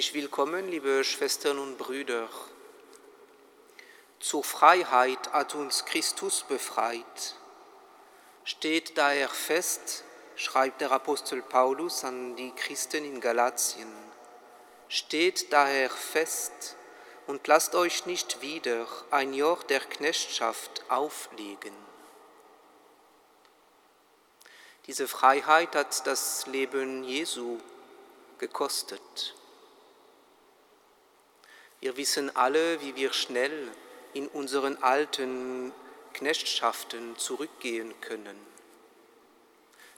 Herzlich willkommen, liebe Schwestern und Brüder. Zur Freiheit hat uns Christus befreit. Steht daher fest, schreibt der Apostel Paulus an die Christen in Galatien. Steht daher fest und lasst euch nicht wieder ein Joch der Knechtschaft auflegen. Diese Freiheit hat das Leben Jesu gekostet. Wir wissen alle, wie wir schnell in unseren alten Knechtschaften zurückgehen können.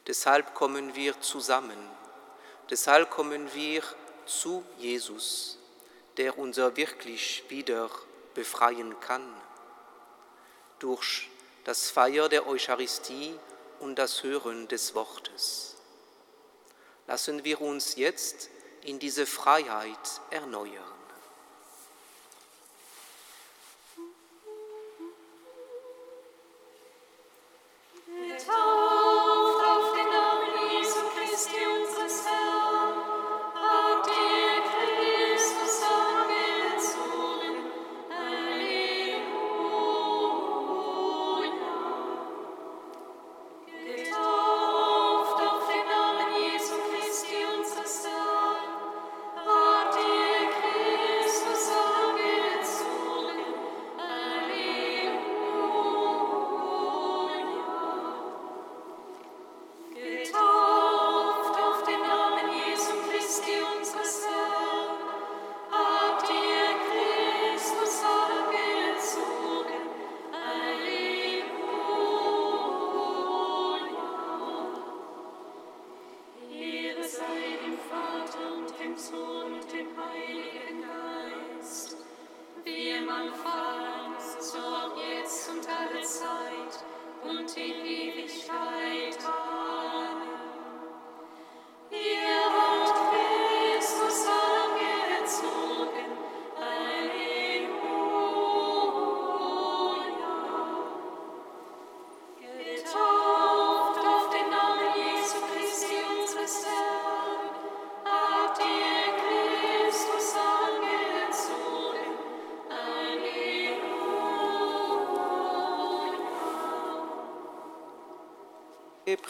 Deshalb kommen wir zusammen. Deshalb kommen wir zu Jesus, der uns wirklich wieder befreien kann. Durch das Feier der Eucharistie und das Hören des Wortes. Lassen wir uns jetzt in diese Freiheit erneuern.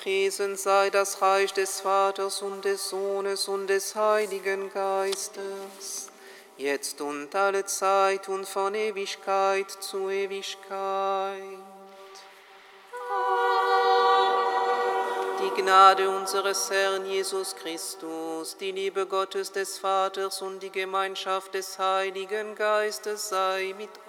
Gepriesen sei das Reich des Vaters und des Sohnes und des Heiligen Geistes, jetzt und alle Zeit und von Ewigkeit zu Ewigkeit. Die Gnade unseres Herrn Jesus Christus, die Liebe Gottes des Vaters und die Gemeinschaft des Heiligen Geistes sei mit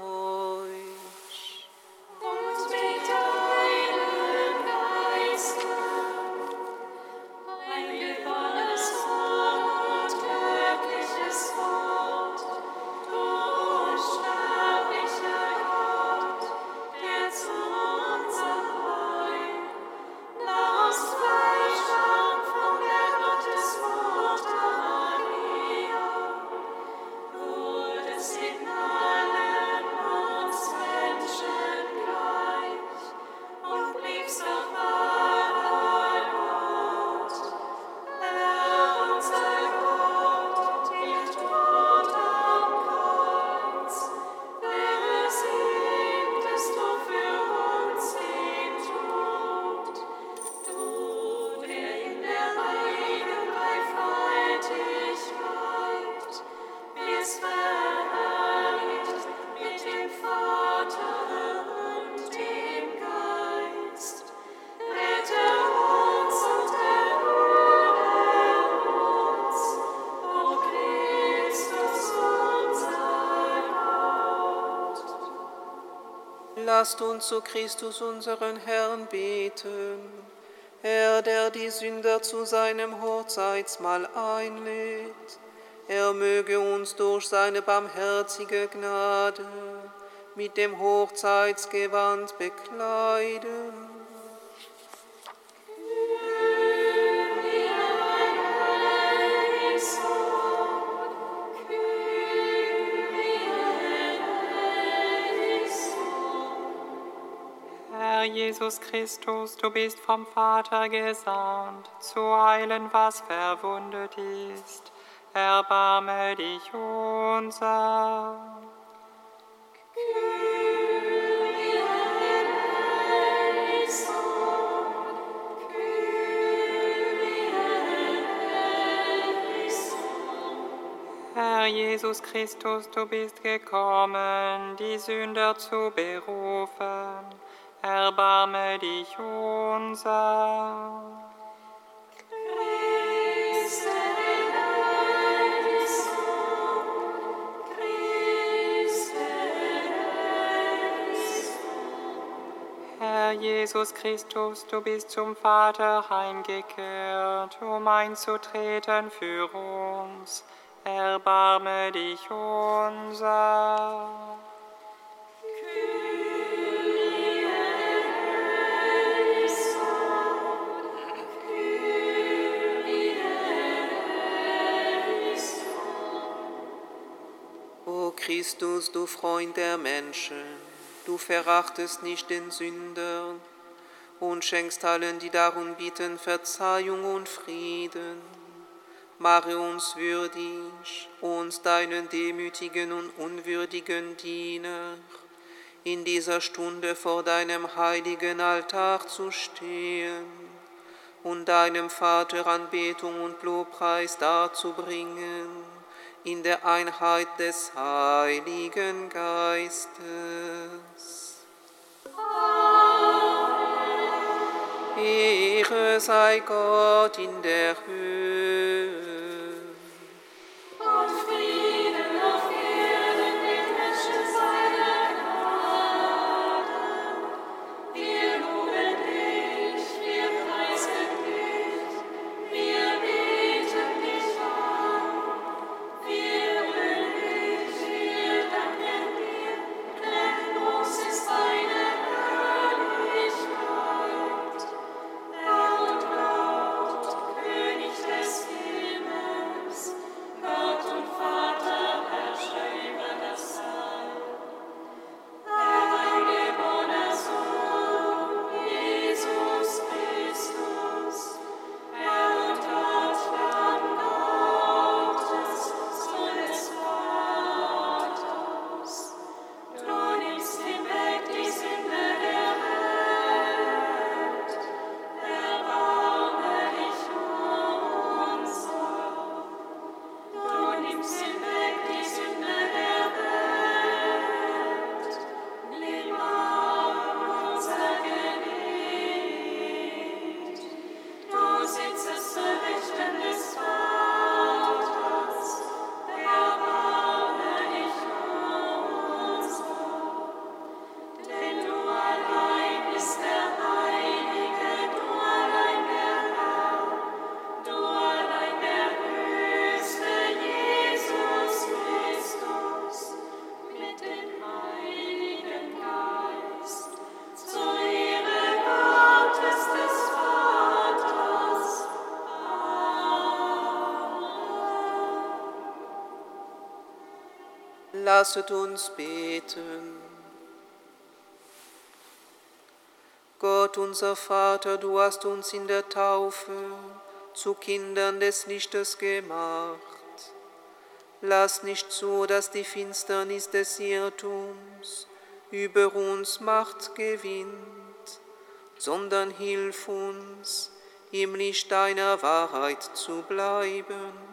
Lasst uns zu Christus, unseren Herrn, beten. Herr, der die Sünder zu seinem Hochzeitsmahl einlädt, er möge uns durch seine barmherzige Gnade mit dem Hochzeitsgewand bekleiden Jesus Christus, du bist vom Vater gesandt, zu heilen, was verwundet ist, erbarme dich unser. Herr Jesus Christus, du bist gekommen, die Sünder zu berufen. Erbarme dich unser. Herr Jesus Christus, du bist zum Vater heimgekehrt, um einzutreten für uns. Erbarme dich unser. Christus, du Freund der Menschen, du verachtest nicht den Sünder und schenkst allen, die darum bitten, Verzeihung und Frieden. Mache uns würdig, uns deinen demütigen und unwürdigen Diener, in dieser Stunde vor deinem heiligen Altar zu stehen und deinem Vater Anbetung und Lobpreis darzubringen in der Einheit des Heiligen Geistes. Ehre sei Gott in der Höhe. Lasset uns beten. Gott unser Vater, du hast uns in der Taufe zu Kindern des Lichtes gemacht. Lass nicht zu, dass die Finsternis des Irrtums über uns Macht gewinnt, sondern hilf uns, im Licht deiner Wahrheit zu bleiben.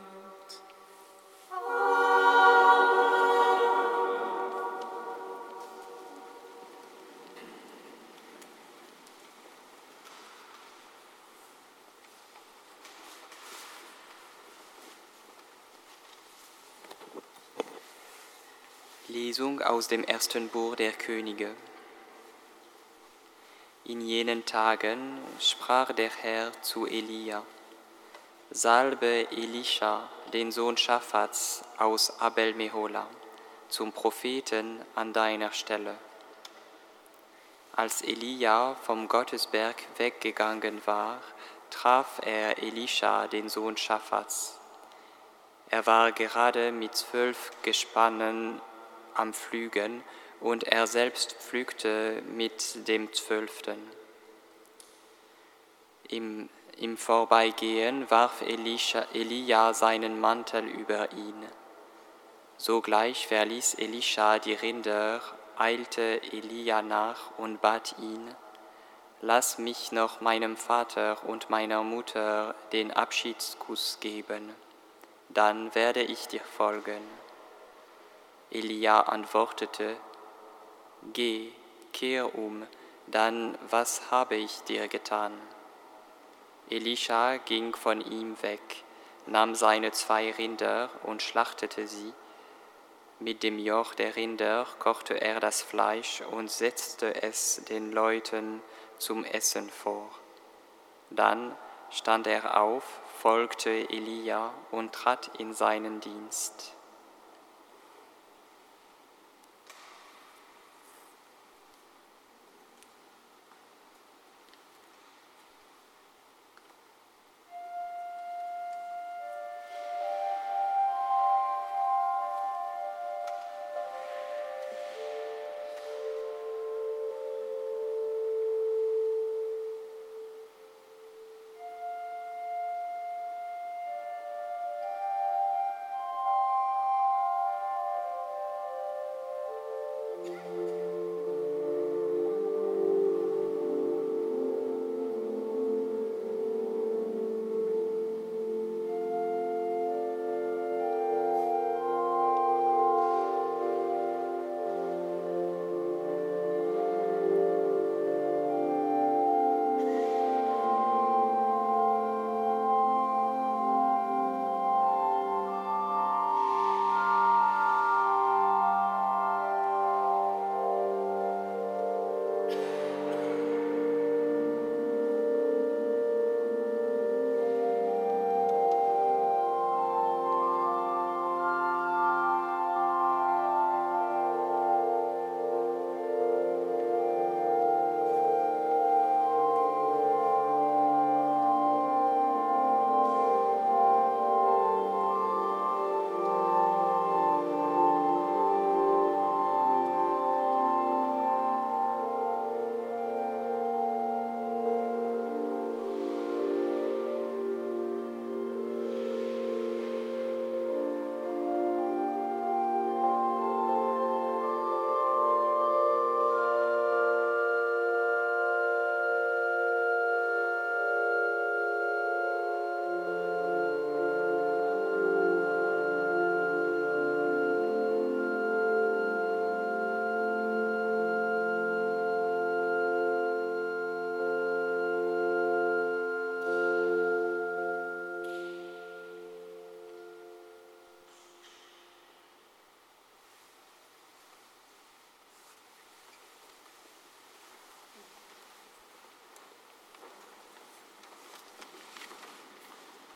Lesung aus dem ersten Buch der Könige. In jenen Tagen sprach der Herr zu Elia, Salbe Elisha, den Sohn Schaffats aus Abel Mehola, zum Propheten an deiner Stelle. Als Elia vom Gottesberg weggegangen war, traf er Elisha, den Sohn Schaffats. Er war gerade mit zwölf Gespannen am Pflügen und er selbst pflügte mit dem Zwölften. Im, Im Vorbeigehen warf Elisha, Elia seinen Mantel über ihn. Sogleich verließ Elisha die Rinder, eilte Elia nach und bat ihn, Lass mich noch meinem Vater und meiner Mutter den Abschiedskuss geben, dann werde ich dir folgen. Elia antwortete, Geh, kehr um, dann was habe ich dir getan? Elisha ging von ihm weg, nahm seine zwei Rinder und schlachtete sie. Mit dem Joch der Rinder kochte er das Fleisch und setzte es den Leuten zum Essen vor. Dann stand er auf, folgte Elia und trat in seinen Dienst.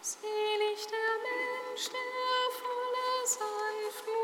Selig der Mensch, der voller Sanftmut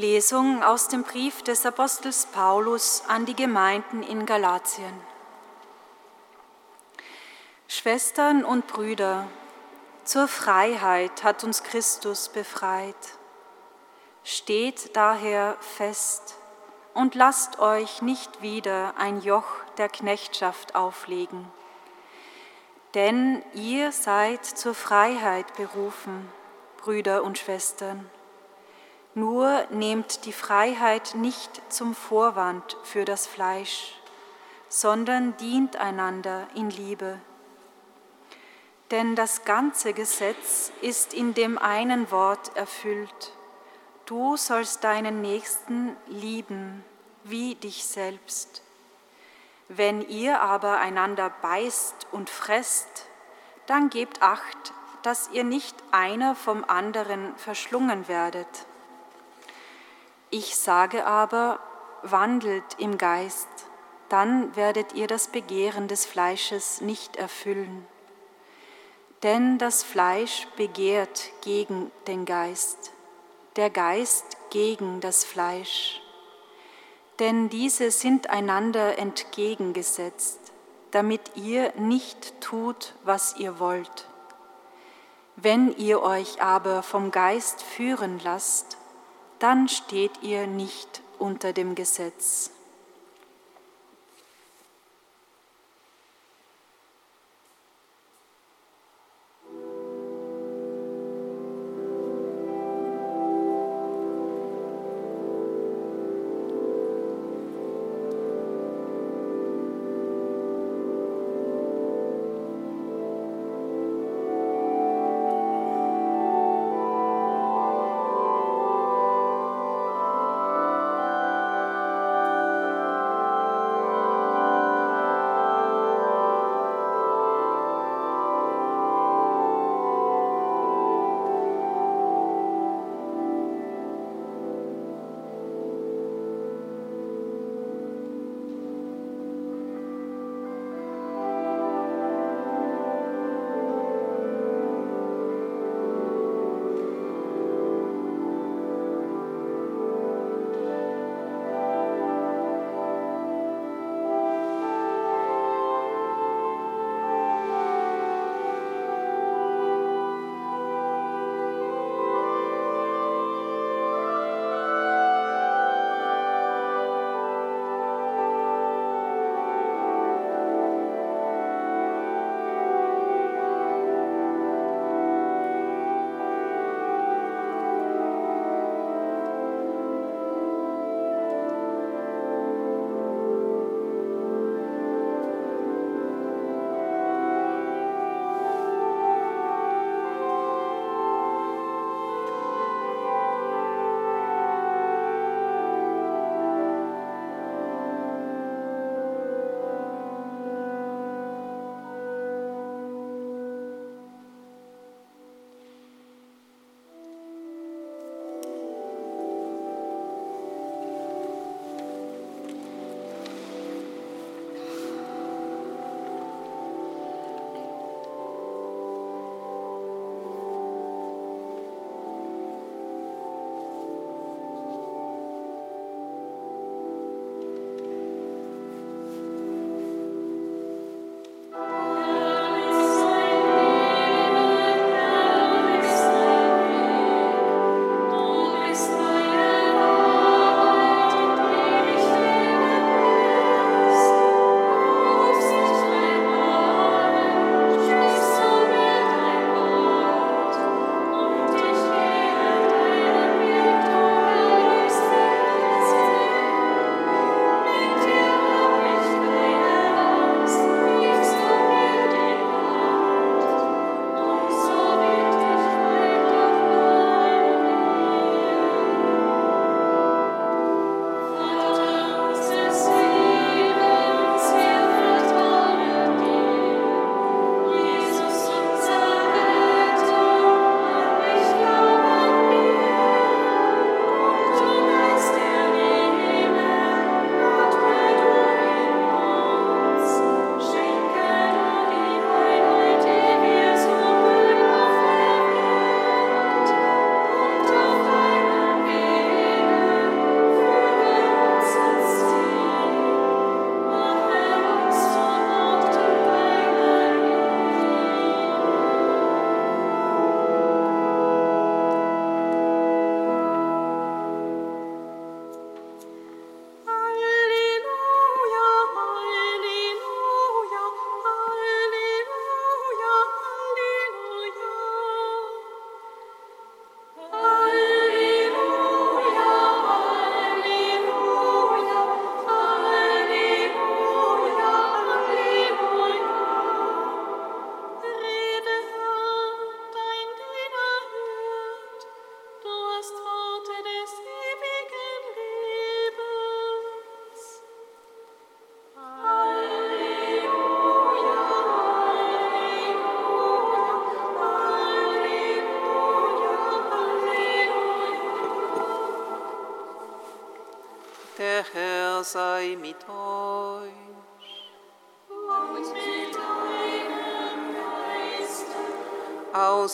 Lesung aus dem Brief des Apostels Paulus an die Gemeinden in Galatien. Schwestern und Brüder, zur Freiheit hat uns Christus befreit. Steht daher fest und lasst euch nicht wieder ein Joch der Knechtschaft auflegen. Denn ihr seid zur Freiheit berufen, Brüder und Schwestern. Nur nehmt die Freiheit nicht zum Vorwand für das Fleisch, sondern dient einander in Liebe. Denn das ganze Gesetz ist in dem einen Wort erfüllt. Du sollst deinen Nächsten lieben wie dich selbst. Wenn ihr aber einander beißt und fresst, dann gebt acht, dass ihr nicht einer vom anderen verschlungen werdet. Ich sage aber, wandelt im Geist, dann werdet ihr das Begehren des Fleisches nicht erfüllen. Denn das Fleisch begehrt gegen den Geist, der Geist gegen das Fleisch. Denn diese sind einander entgegengesetzt, damit ihr nicht tut, was ihr wollt. Wenn ihr euch aber vom Geist führen lasst, dann steht ihr nicht unter dem Gesetz.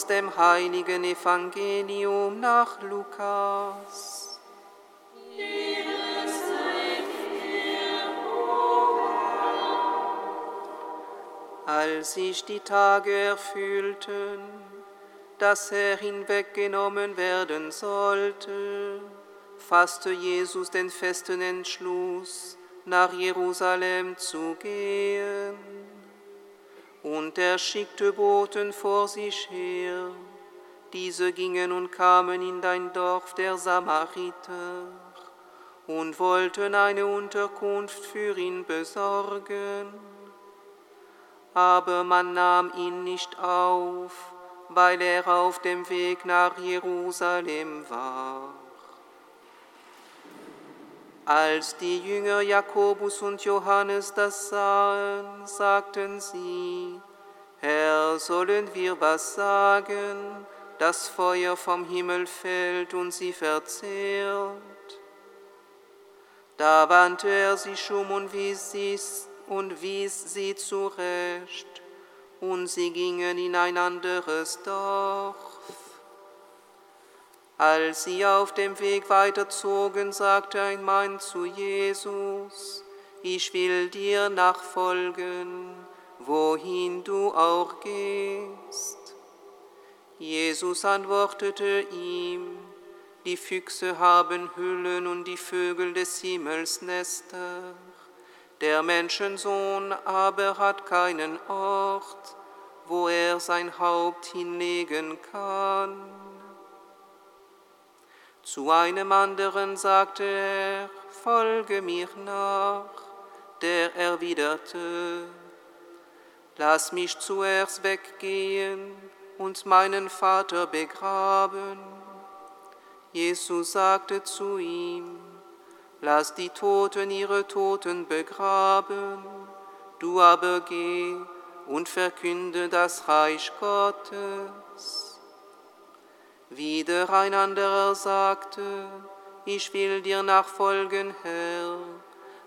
Dem heiligen Evangelium nach Lukas. Als sich die Tage erfüllten, dass er hinweggenommen werden sollte, fasste Jesus den festen Entschluss, nach Jerusalem zu gehen. Und er schickte Boten vor sich her. Diese gingen und kamen in dein Dorf der Samariter und wollten eine Unterkunft für ihn besorgen. Aber man nahm ihn nicht auf, weil er auf dem Weg nach Jerusalem war. Als die Jünger Jakobus und Johannes das sahen, sagten sie, Herr, sollen wir was sagen, das Feuer vom Himmel fällt und sie verzehrt? Da wandte er sich um und wies, sie, und wies sie zurecht, und sie gingen in ein anderes Dorf. Als sie auf dem Weg weiterzogen, sagte ein Mann zu Jesus, ich will dir nachfolgen, wohin du auch gehst. Jesus antwortete ihm, die Füchse haben Hüllen und die Vögel des Himmels Nester, der Menschensohn aber hat keinen Ort, wo er sein Haupt hinlegen kann. Zu einem anderen sagte er, folge mir nach, der erwiderte, lass mich zuerst weggehen und meinen Vater begraben. Jesus sagte zu ihm, lass die Toten ihre Toten begraben, du aber geh und verkünde das Reich Gottes. Wieder ein anderer sagte, ich will dir nachfolgen, Herr,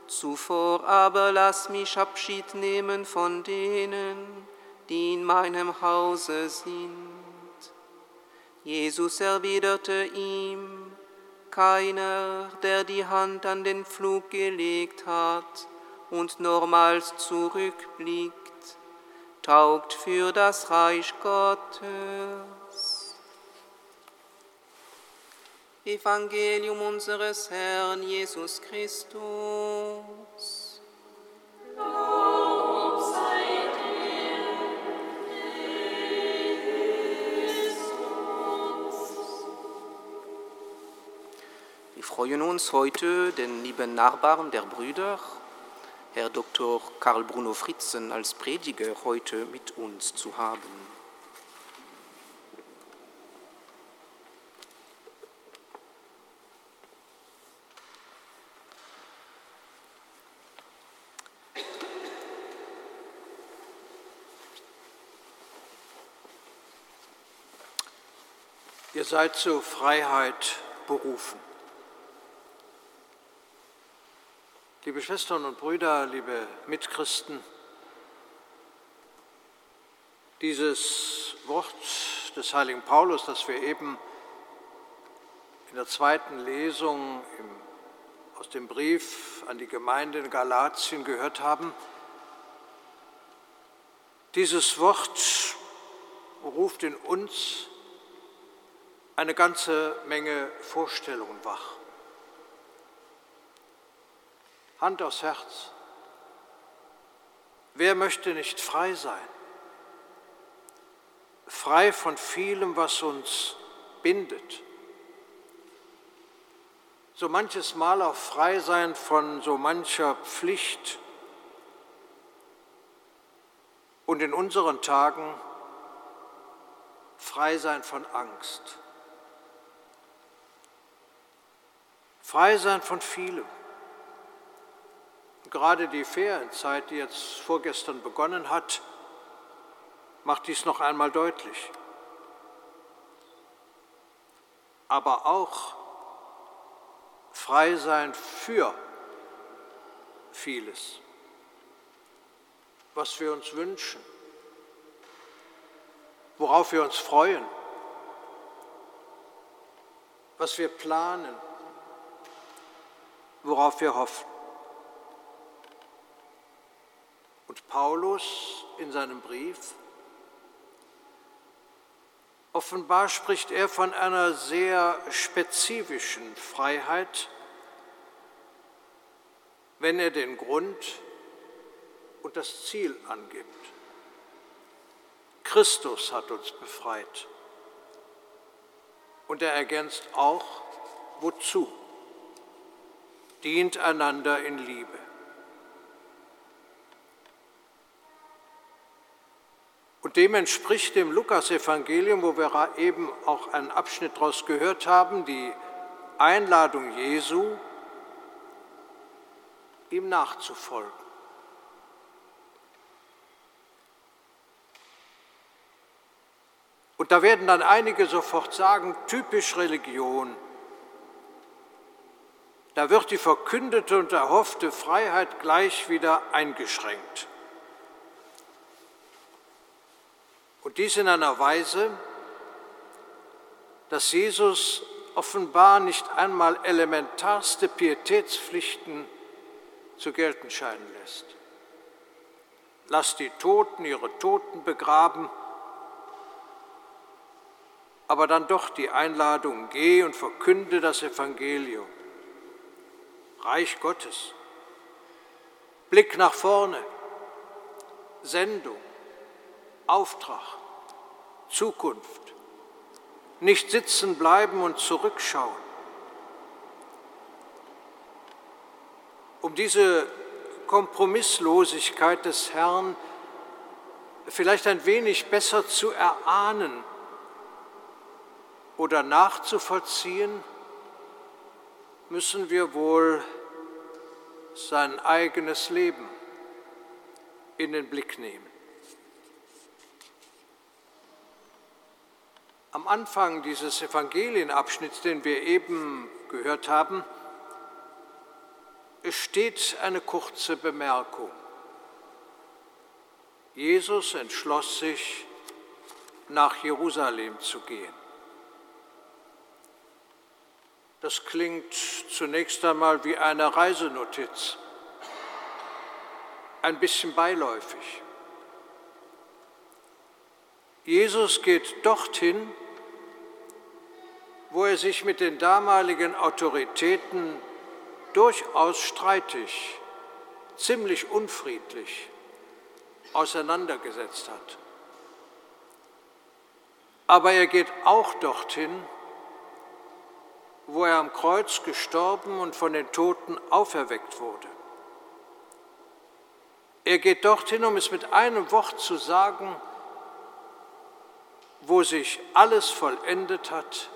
zuvor aber lass mich Abschied nehmen von denen, die in meinem Hause sind. Jesus erwiderte ihm, keiner, der die Hand an den Flug gelegt hat und nochmals zurückblickt, taugt für das Reich Gottes. Evangelium unseres Herrn Jesus Christus. Lob sei dir, Christus. Wir freuen uns heute, den lieben Nachbarn der Brüder, Herr Dr. Karl Bruno Fritzen als Prediger heute mit uns zu haben. Seid zur Freiheit berufen. Liebe Schwestern und Brüder, liebe Mitchristen, dieses Wort des heiligen Paulus, das wir eben in der zweiten Lesung aus dem Brief an die Gemeinde in Galatien gehört haben, dieses Wort ruft in uns eine ganze Menge Vorstellungen wach. Hand aufs Herz. Wer möchte nicht frei sein? Frei von vielem, was uns bindet. So manches Mal auch frei sein von so mancher Pflicht. Und in unseren Tagen frei sein von Angst. Frei sein von vielem. Gerade die Ferienzeit, die jetzt vorgestern begonnen hat, macht dies noch einmal deutlich. Aber auch frei sein für vieles, was wir uns wünschen, worauf wir uns freuen, was wir planen, worauf wir hoffen. Und Paulus in seinem Brief, offenbar spricht er von einer sehr spezifischen Freiheit, wenn er den Grund und das Ziel angibt. Christus hat uns befreit. Und er ergänzt auch, wozu? Dient einander in Liebe. Und dem entspricht dem Lukasevangelium, wo wir eben auch einen Abschnitt daraus gehört haben, die Einladung Jesu, ihm nachzufolgen. Und da werden dann einige sofort sagen, typisch Religion. Da wird die verkündete und erhoffte Freiheit gleich wieder eingeschränkt. Und dies in einer Weise, dass Jesus offenbar nicht einmal elementarste Pietätspflichten zu gelten scheinen lässt. Lasst die Toten ihre Toten begraben, aber dann doch die Einladung, geh und verkünde das Evangelium. Reich Gottes, Blick nach vorne, Sendung, Auftrag. Zukunft. Nicht sitzen bleiben und zurückschauen. Um diese Kompromisslosigkeit des Herrn vielleicht ein wenig besser zu erahnen oder nachzuvollziehen, müssen wir wohl sein eigenes Leben in den Blick nehmen. Am Anfang dieses Evangelienabschnitts, den wir eben gehört haben, steht eine kurze Bemerkung. Jesus entschloss sich, nach Jerusalem zu gehen. Das klingt zunächst einmal wie eine Reisenotiz, ein bisschen beiläufig. Jesus geht dorthin, wo er sich mit den damaligen Autoritäten durchaus streitig, ziemlich unfriedlich auseinandergesetzt hat. Aber er geht auch dorthin, wo er am Kreuz gestorben und von den Toten auferweckt wurde. Er geht dorthin, um es mit einem Wort zu sagen, wo sich alles vollendet hat,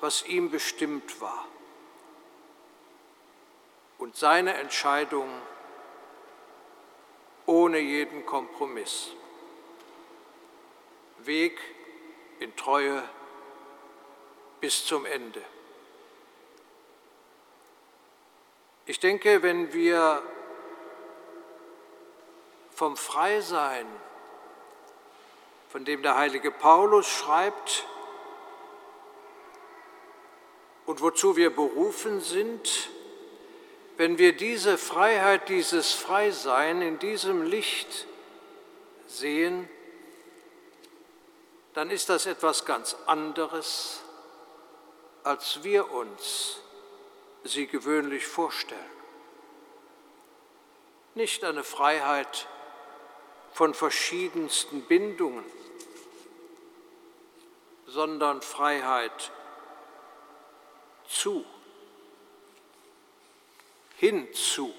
was ihm bestimmt war. Und seine Entscheidung ohne jeden Kompromiss. Weg in Treue bis zum Ende. Ich denke, wenn wir vom Freisein von dem der heilige Paulus schreibt und wozu wir berufen sind, wenn wir diese Freiheit, dieses Freisein in diesem Licht sehen, dann ist das etwas ganz anderes, als wir uns sie gewöhnlich vorstellen. Nicht eine Freiheit von verschiedensten Bindungen, sondern Freiheit zu, hinzu,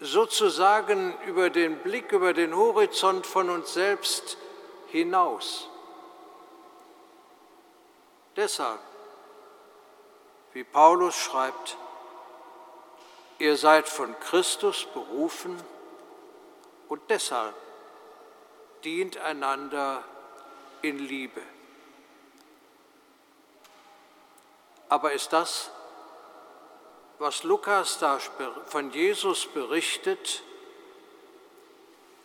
sozusagen über den Blick, über den Horizont von uns selbst hinaus. Deshalb, wie Paulus schreibt, ihr seid von Christus berufen und deshalb dient einander in Liebe. Aber ist das was Lukas da von Jesus berichtet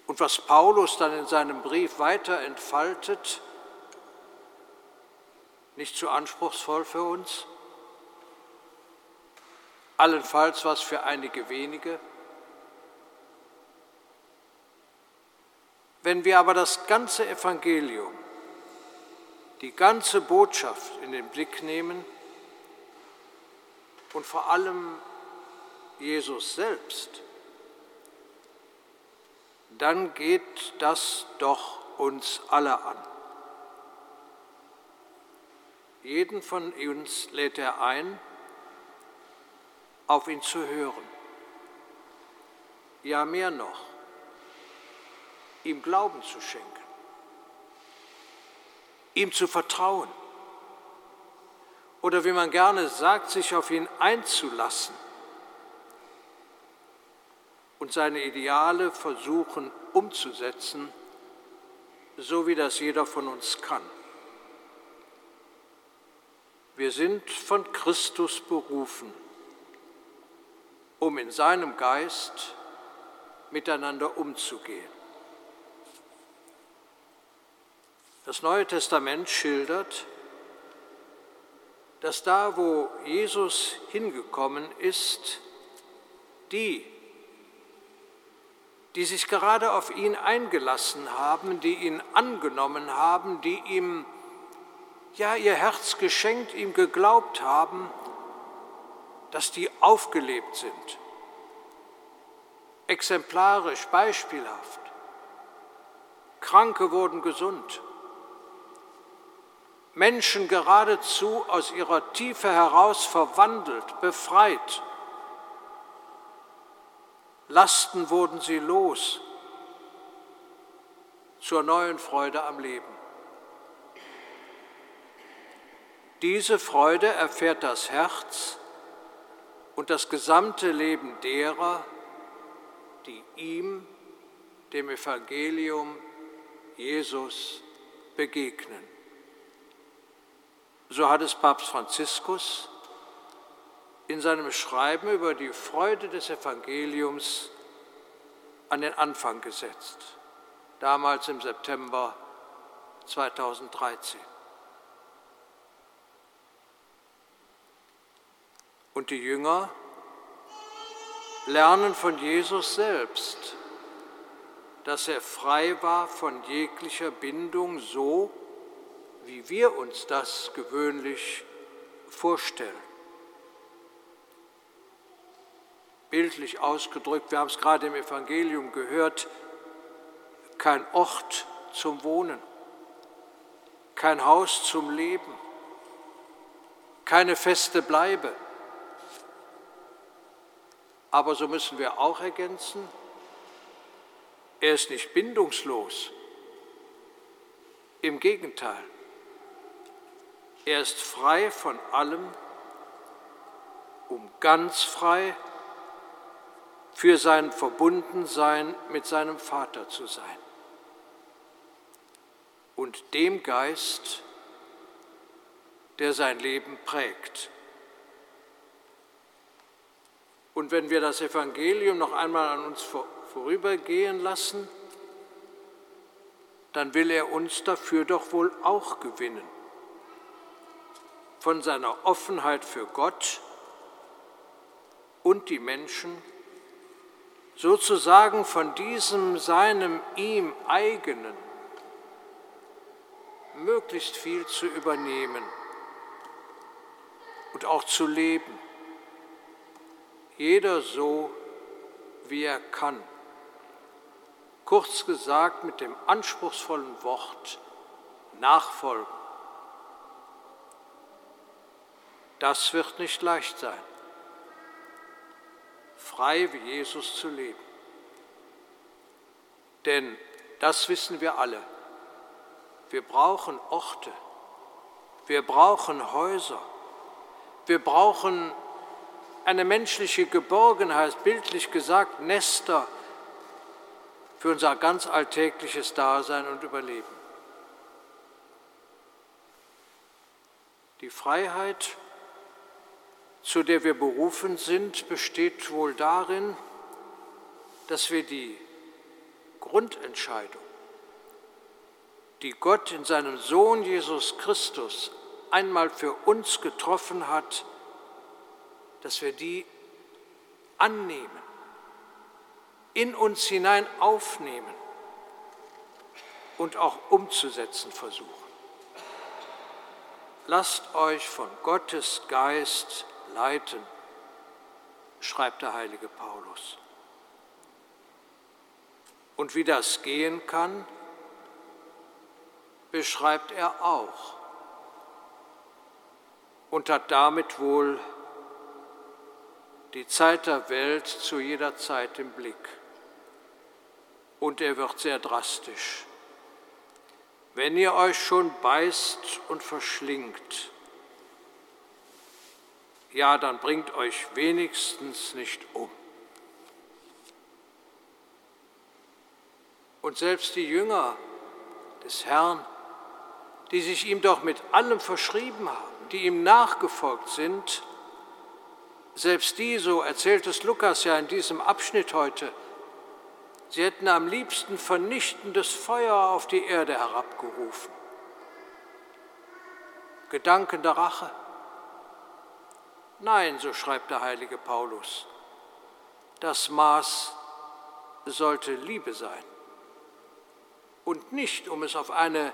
und was Paulus dann in seinem Brief weiter entfaltet, nicht zu anspruchsvoll für uns? Allenfalls was für einige wenige? Wenn wir aber das ganze Evangelium, die ganze Botschaft in den Blick nehmen und vor allem Jesus selbst, dann geht das doch uns alle an. Jeden von uns lädt er ein, auf ihn zu hören. Ja, mehr noch, ihm Glauben zu schenken, ihm zu vertrauen oder wie man gerne sagt, sich auf ihn einzulassen und seine Ideale versuchen umzusetzen, so wie das jeder von uns kann. Wir sind von Christus berufen, um in seinem Geist miteinander umzugehen. Das Neue Testament schildert, dass da, wo Jesus hingekommen ist, die, die sich gerade auf ihn eingelassen haben, die ihn angenommen haben, die ihm ja ihr Herz geschenkt, ihm geglaubt haben, dass die aufgelebt sind, exemplarisch, beispielhaft. Kranke wurden gesund. Menschen geradezu aus ihrer Tiefe heraus verwandelt, befreit. Lasten wurden sie los zur neuen Freude am Leben. Diese Freude erfährt das Herz und das gesamte Leben derer, die ihm, dem Evangelium Jesus, begegnen. So hat es Papst Franziskus in seinem Schreiben über die Freude des Evangeliums an den Anfang gesetzt, damals im September 2013. Und die Jünger lernen von Jesus selbst, dass er frei war von jeglicher Bindung, so wie wir uns das gewöhnlich vorstellen. Bildlich ausgedrückt, wir haben es gerade im Evangelium gehört, kein Ort zum Wohnen, kein Haus zum Leben, keine feste Bleibe. Aber so müssen wir auch ergänzen, er ist nicht bindungslos. Im Gegenteil, er ist frei von allem, um ganz frei für sein Verbundensein mit seinem Vater zu sein und dem Geist, der sein Leben prägt. Und wenn wir das Evangelium noch einmal an uns vorübergehen lassen, dann will er uns dafür doch wohl auch gewinnen. Von seiner Offenheit für Gott und die Menschen, sozusagen von diesem seinem ihm eigenen, möglichst viel zu übernehmen und auch zu leben jeder so, wie er kann. Kurz gesagt mit dem anspruchsvollen Wort Nachfolgen. Das wird nicht leicht sein, frei wie Jesus zu leben. Denn das wissen wir alle. Wir brauchen Orte, wir brauchen Häuser, wir brauchen eine menschliche Geborgenheit, bildlich gesagt Nester für unser ganz alltägliches Dasein und Überleben. Die Freiheit zu der wir berufen sind, besteht wohl darin, dass wir die Grundentscheidung, die Gott in seinem Sohn Jesus Christus einmal für uns getroffen hat, dass wir die annehmen, in uns hinein aufnehmen und auch umzusetzen versuchen. Lasst euch von Gottes Geist leiten, schreibt der heilige Paulus. Und wie das gehen kann, beschreibt er auch und hat damit wohl die Zeit der Welt zu jeder Zeit im Blick. Und er wird sehr drastisch. Wenn ihr euch schon beißt und verschlingt, ja, dann bringt euch wenigstens nicht um. Und selbst die Jünger des Herrn, die sich ihm doch mit allem verschrieben haben, die ihm nachgefolgt sind, selbst die, so erzählt es Lukas ja in diesem Abschnitt heute, sie hätten am liebsten vernichtendes Feuer auf die Erde herabgerufen. Gedanken der Rache? Nein, so schreibt der heilige Paulus, das Maß sollte Liebe sein und nicht, um es auf eine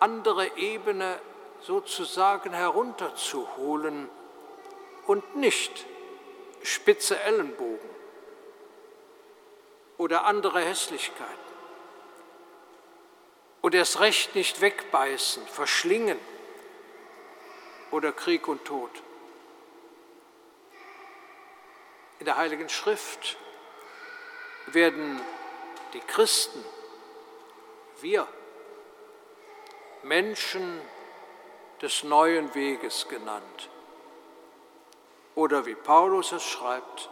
andere Ebene sozusagen herunterzuholen, und nicht spitze Ellenbogen oder andere Hässlichkeiten. Und erst recht nicht wegbeißen, verschlingen oder Krieg und Tod. In der Heiligen Schrift werden die Christen, wir, Menschen des neuen Weges genannt oder wie Paulus es schreibt,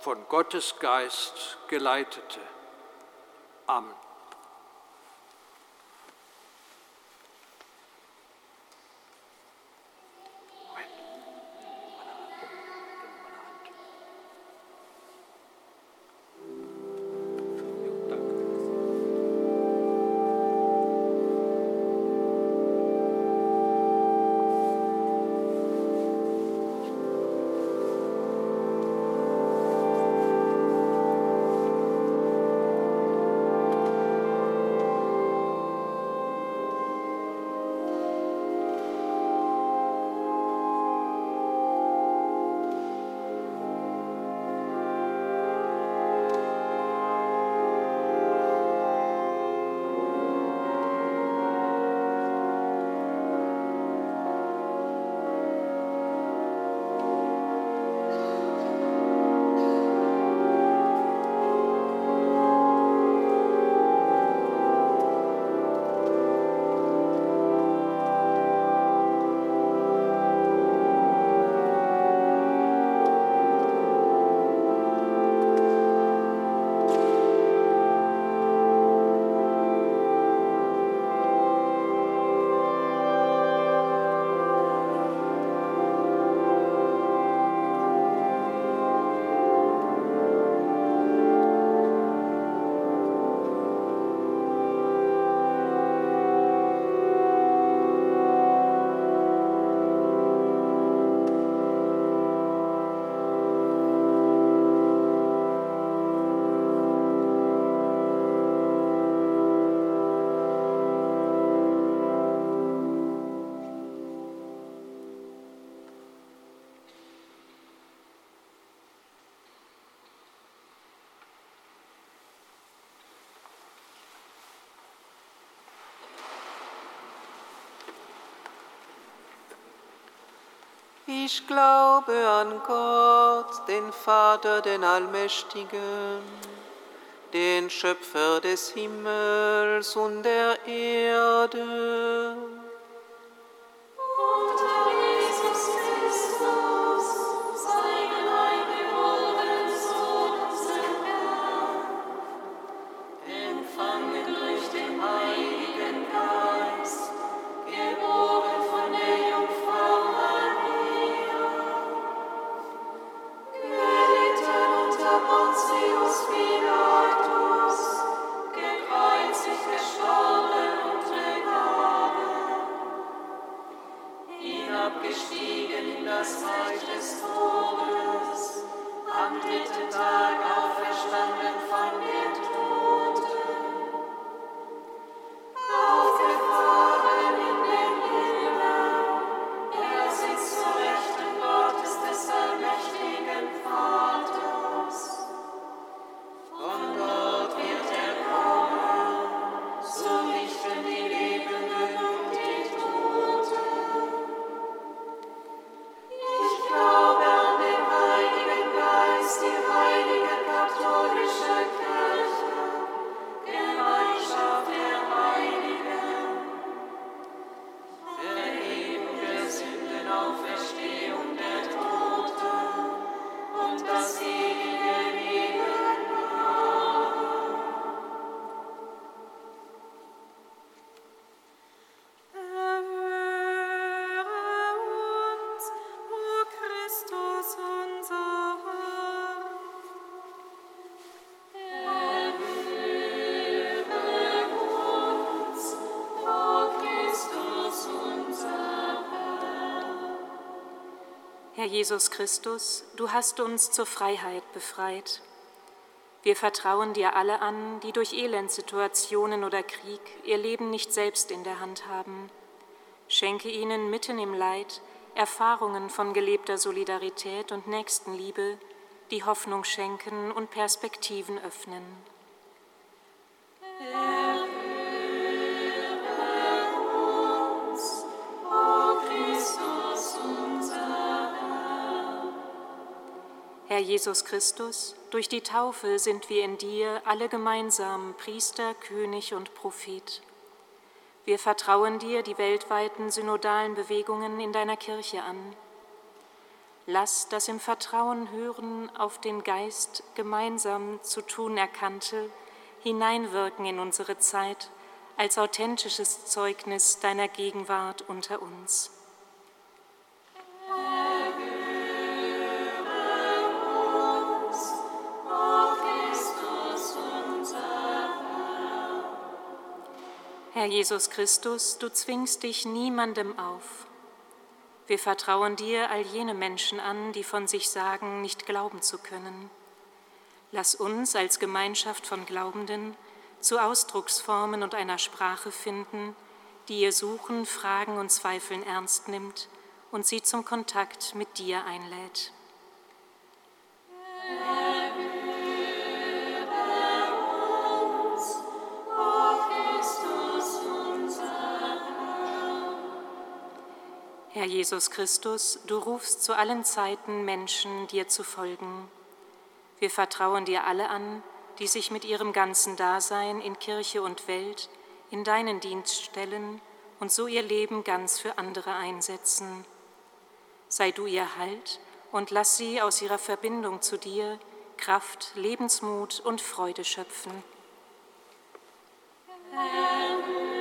von Gottes Geist geleitete. Amen. Ich glaube an Gott, den Vater, den Allmächtigen, den Schöpfer des Himmels und der Erde Herr Jesus Christus, du hast uns zur Freiheit befreit. Wir vertrauen dir alle an, die durch Elendsituationen oder Krieg ihr Leben nicht selbst in der Hand haben. Schenke ihnen mitten im Leid Erfahrungen von gelebter Solidarität und Nächstenliebe, die Hoffnung schenken und Perspektiven öffnen. Jesus Christus, durch die Taufe sind wir in dir alle gemeinsam Priester, König und Prophet. Wir vertrauen dir die weltweiten synodalen Bewegungen in deiner Kirche an. Lass das im Vertrauen hören auf den Geist gemeinsam zu tun erkannte hineinwirken in unsere Zeit als authentisches Zeugnis deiner Gegenwart unter uns. Herr Jesus Christus, du zwingst dich niemandem auf. Wir vertrauen dir all jene Menschen an, die von sich sagen, nicht glauben zu können. Lass uns als Gemeinschaft von Glaubenden zu Ausdrucksformen und einer Sprache finden, die ihr Suchen, Fragen und Zweifeln ernst nimmt und sie zum Kontakt mit dir einlädt. Herr Jesus Christus, du rufst zu allen Zeiten Menschen, dir zu folgen. Wir vertrauen dir alle an, die sich mit ihrem ganzen Dasein in Kirche und Welt in deinen Dienst stellen und so ihr Leben ganz für andere einsetzen. Sei du ihr Halt und lass sie aus ihrer Verbindung zu dir Kraft, Lebensmut und Freude schöpfen. Amen.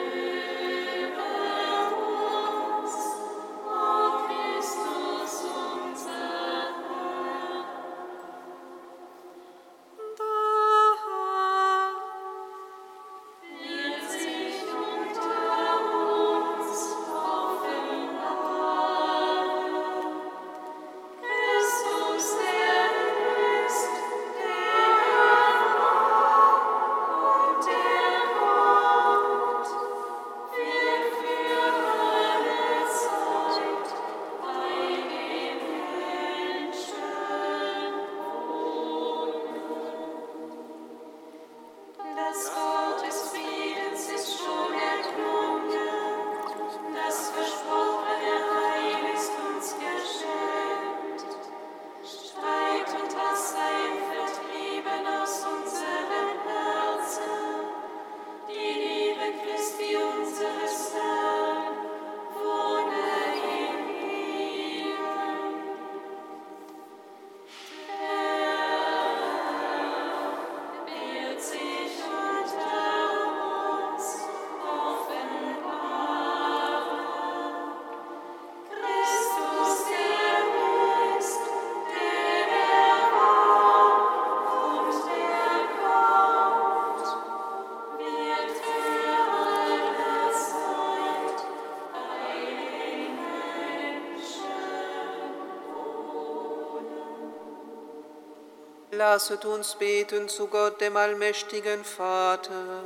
Lasset uns beten zu Gott, dem allmächtigen Vater,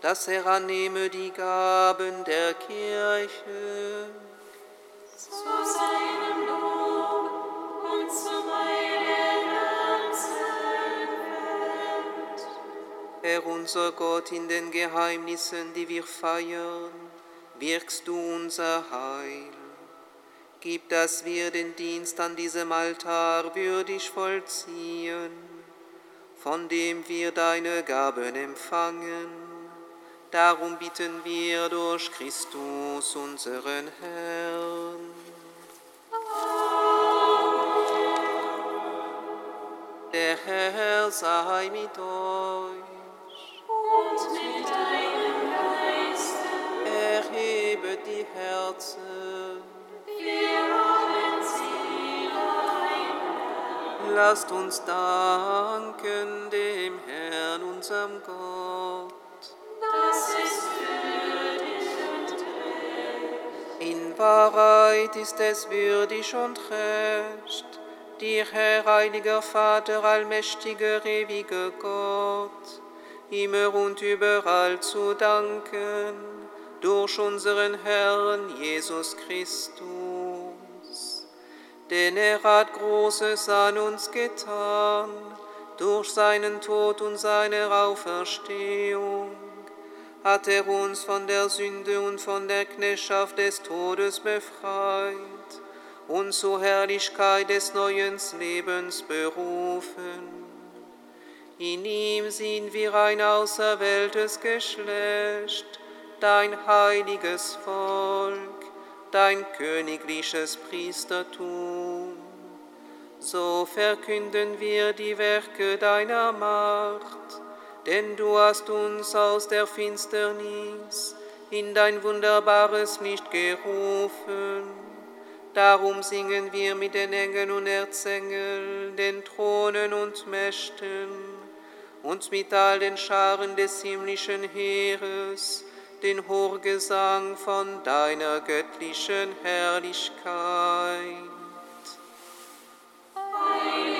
dass er annehme die Gaben der Kirche. Zu seinem Lob und zum Heil der ganzen Welt. Herr unser Gott, in den Geheimnissen, die wir feiern, wirkst du unser Heil. Gib, dass wir den Dienst an diesem Altar würdig vollziehen, von dem wir deine Gaben empfangen. Darum bitten wir durch Christus, unseren Herrn. Der Herr sei mit euch. Und mit deinem Geiste. Erhebet die Herzen. Lasst uns danken dem Herrn, unserem Gott. Das ist würdig und recht. In Wahrheit ist es würdig und recht, dir, Herr, heiliger Vater, allmächtiger, ewiger Gott, immer und überall zu danken, durch unseren Herrn Jesus Christus. Denn er hat Großes an uns getan, durch seinen Tod und seine Auferstehung hat er uns von der Sünde und von der Knechtschaft des Todes befreit und zur Herrlichkeit des neuen Lebens berufen. In ihm sind wir ein auserwähltes Geschlecht, dein heiliges Volk, dein königliches Priestertum. So verkünden wir die Werke deiner Macht, denn du hast uns aus der Finsternis in dein wunderbares Licht gerufen. Darum singen wir mit den Engeln und Erzengeln, den Thronen und Mächten und mit all den Scharen des himmlischen Heeres den Chorgesang von deiner göttlichen Herrlichkeit. Heilig,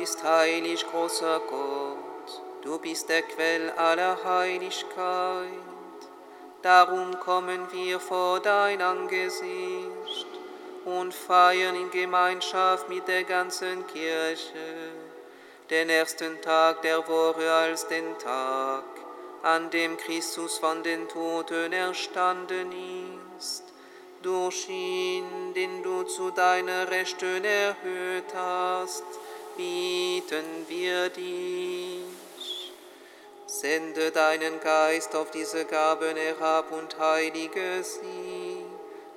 bist heilig, großer Gott, du bist der Quell aller Heiligkeit. Darum kommen wir vor dein Angesicht und feiern in Gemeinschaft mit der ganzen Kirche den ersten Tag der Woche als den Tag, an dem Christus von den Toten erstanden ist. Durch ihn, den du zu deiner Rechten erhöht hast, bieten wir dich. Sende deinen Geist auf diese Gaben herab und heilige sie,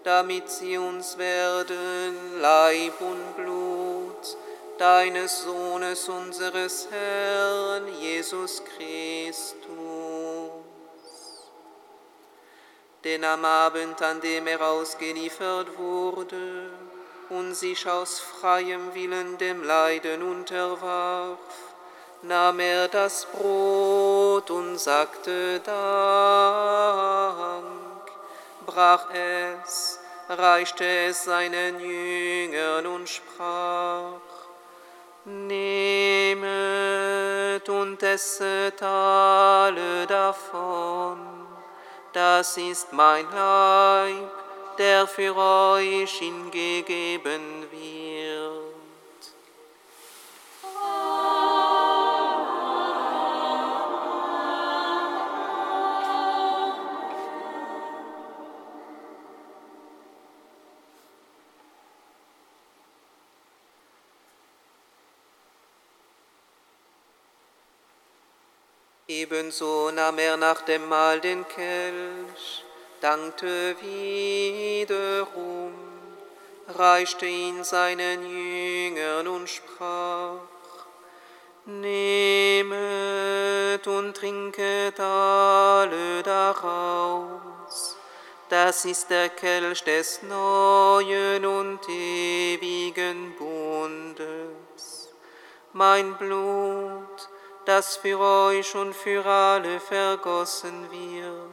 damit sie uns werden Leib und Blut deines Sohnes, unseres Herrn Jesus Christus. Denn am Abend, an dem er ausgeliefert wurde und sich aus freiem Willen dem Leiden unterwarf, nahm er das Brot und sagte Dank, brach es, reichte es seinen Jüngern und sprach, Nehmet und esset alle davon, das ist mein Leib, der für euch hingegeben wird. Ebenso nahm er nach dem Mahl den Kelch, dankte wiederum, reichte ihn seinen Jüngern und sprach, Nehmet und trinket alle daraus, das ist der Kelch des neuen und ewigen Bundes, mein Blut, das für euch und für alle vergossen wird,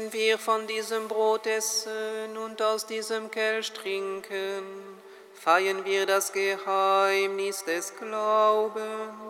Wenn wir von diesem Brot essen und aus diesem Kelch trinken, feiern wir das Geheimnis des Glaubens.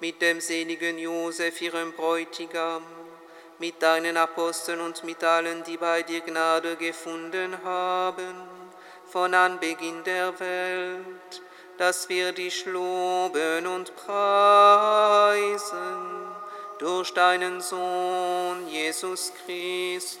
mit dem seligen Josef, ihrem Bräutigam, mit deinen Aposteln und mit allen, die bei dir Gnade gefunden haben, von Anbeginn der Welt, dass wir dich loben und preisen durch deinen Sohn Jesus Christus.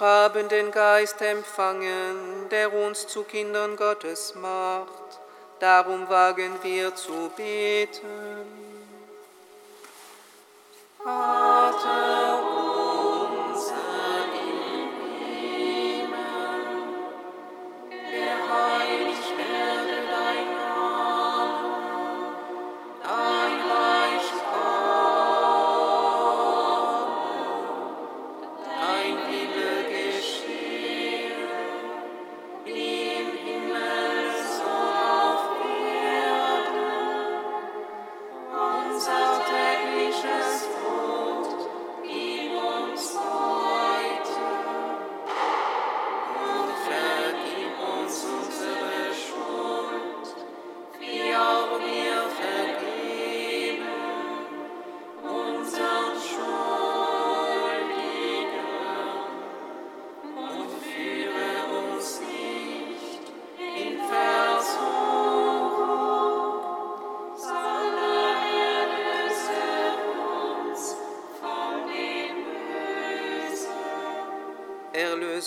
haben den Geist empfangen, der uns zu Kindern Gottes macht. Darum wagen wir zu beten. Vater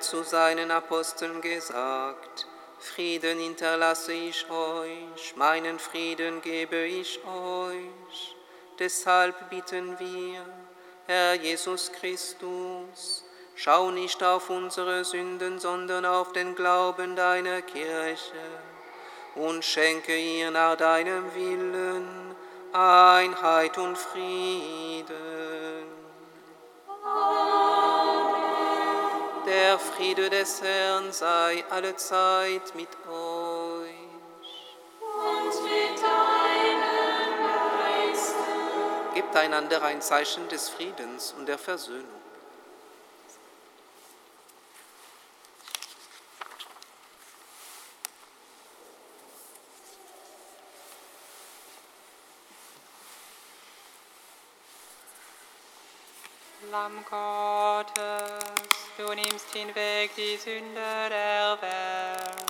Zu seinen Aposteln gesagt, Frieden hinterlasse ich euch, meinen Frieden gebe ich euch. Deshalb bitten wir, Herr Jesus Christus, schau nicht auf unsere Sünden, sondern auf den Glauben deiner Kirche und schenke ihr nach deinem Willen Einheit und Frieden. Der Friede des Herrn sei allezeit mit euch. Und mit deinem Geiste. Gebt einander ein Zeichen des Friedens und der Versöhnung. Lamm Gottes, du nimmst hinweg die Sünde der Welt.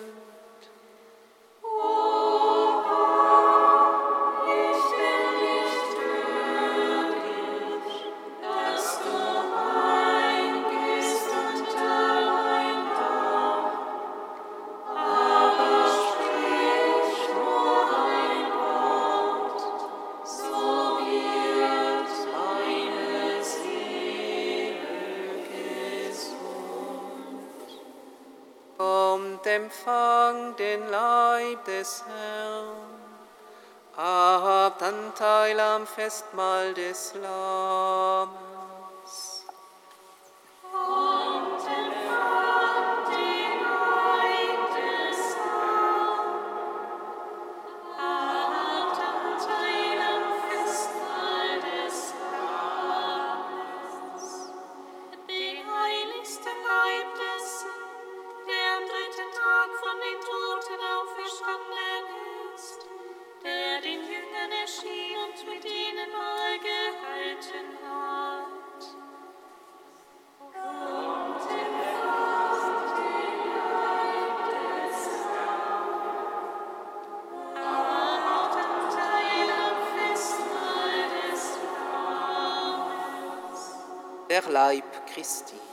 Festmahl des Lammes. der Leib Christi.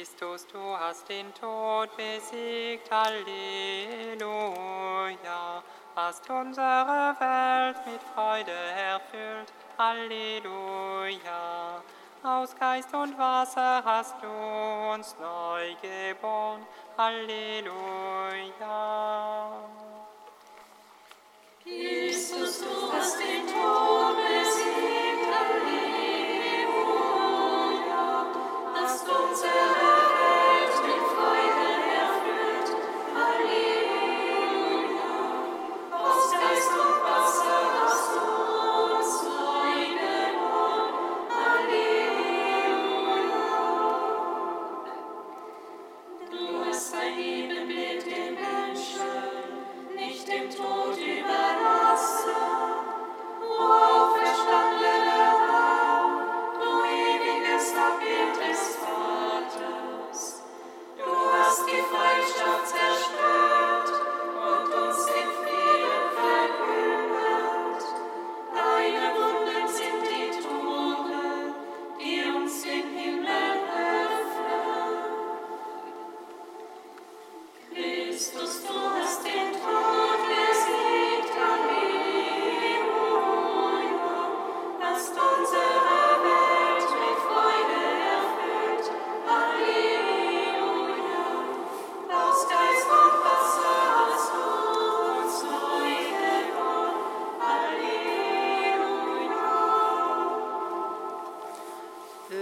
Christus, du hast den Tod besiegt, Halleluja. Hast unsere Welt mit Freude erfüllt, Halleluja. Aus Geist und Wasser hast du uns neu geboren, Halleluja. Christus, du hast den Tod besiegt, Halleluja. Hast unsere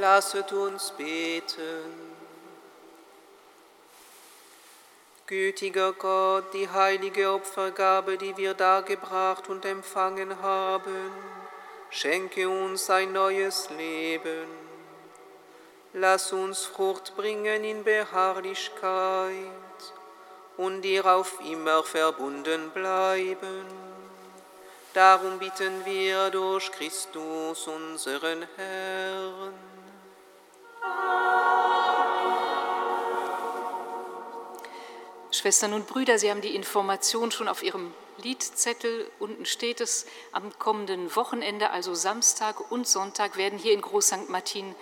Lasset uns beten. Gütiger Gott, die heilige Opfergabe, die wir dargebracht und empfangen haben, schenke uns ein neues Leben. Lass uns Frucht bringen in Beharrlichkeit und dir auf immer verbunden bleiben. Darum bitten wir durch Christus, unseren Herrn. Schwestern und Brüder, Sie haben die Information schon auf Ihrem Liedzettel. Unten steht es, am kommenden Wochenende, also Samstag und Sonntag, werden hier in Groß St. Martin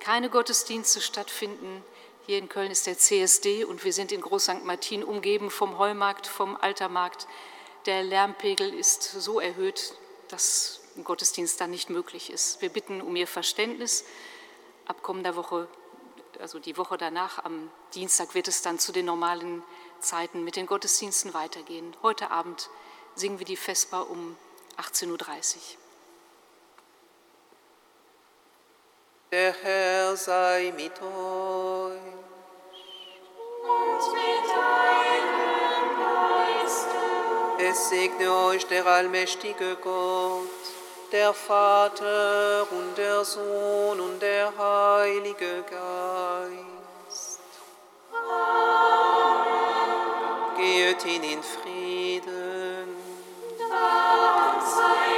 keine Gottesdienste stattfinden. Hier in Köln ist der CSD und wir sind in Groß St. Martin umgeben vom Heumarkt, vom Altermarkt. Der Lärmpegel ist so erhöht, dass ein Gottesdienst dann nicht möglich ist. Wir bitten um Ihr Verständnis. Ab kommender Woche, also die Woche danach, am Dienstag, wird es dann zu den normalen Zeiten mit den Gottesdiensten weitergehen. Heute Abend singen wir die Vesper um 18.30 Uhr. Der Herr sei mit euch. Und mit deinem Geiste. Es segne euch der allmächtige Gott, der Vater und der Sohn und der Heilige Geist. Amen. Gehet hin in Frieden. Dank sei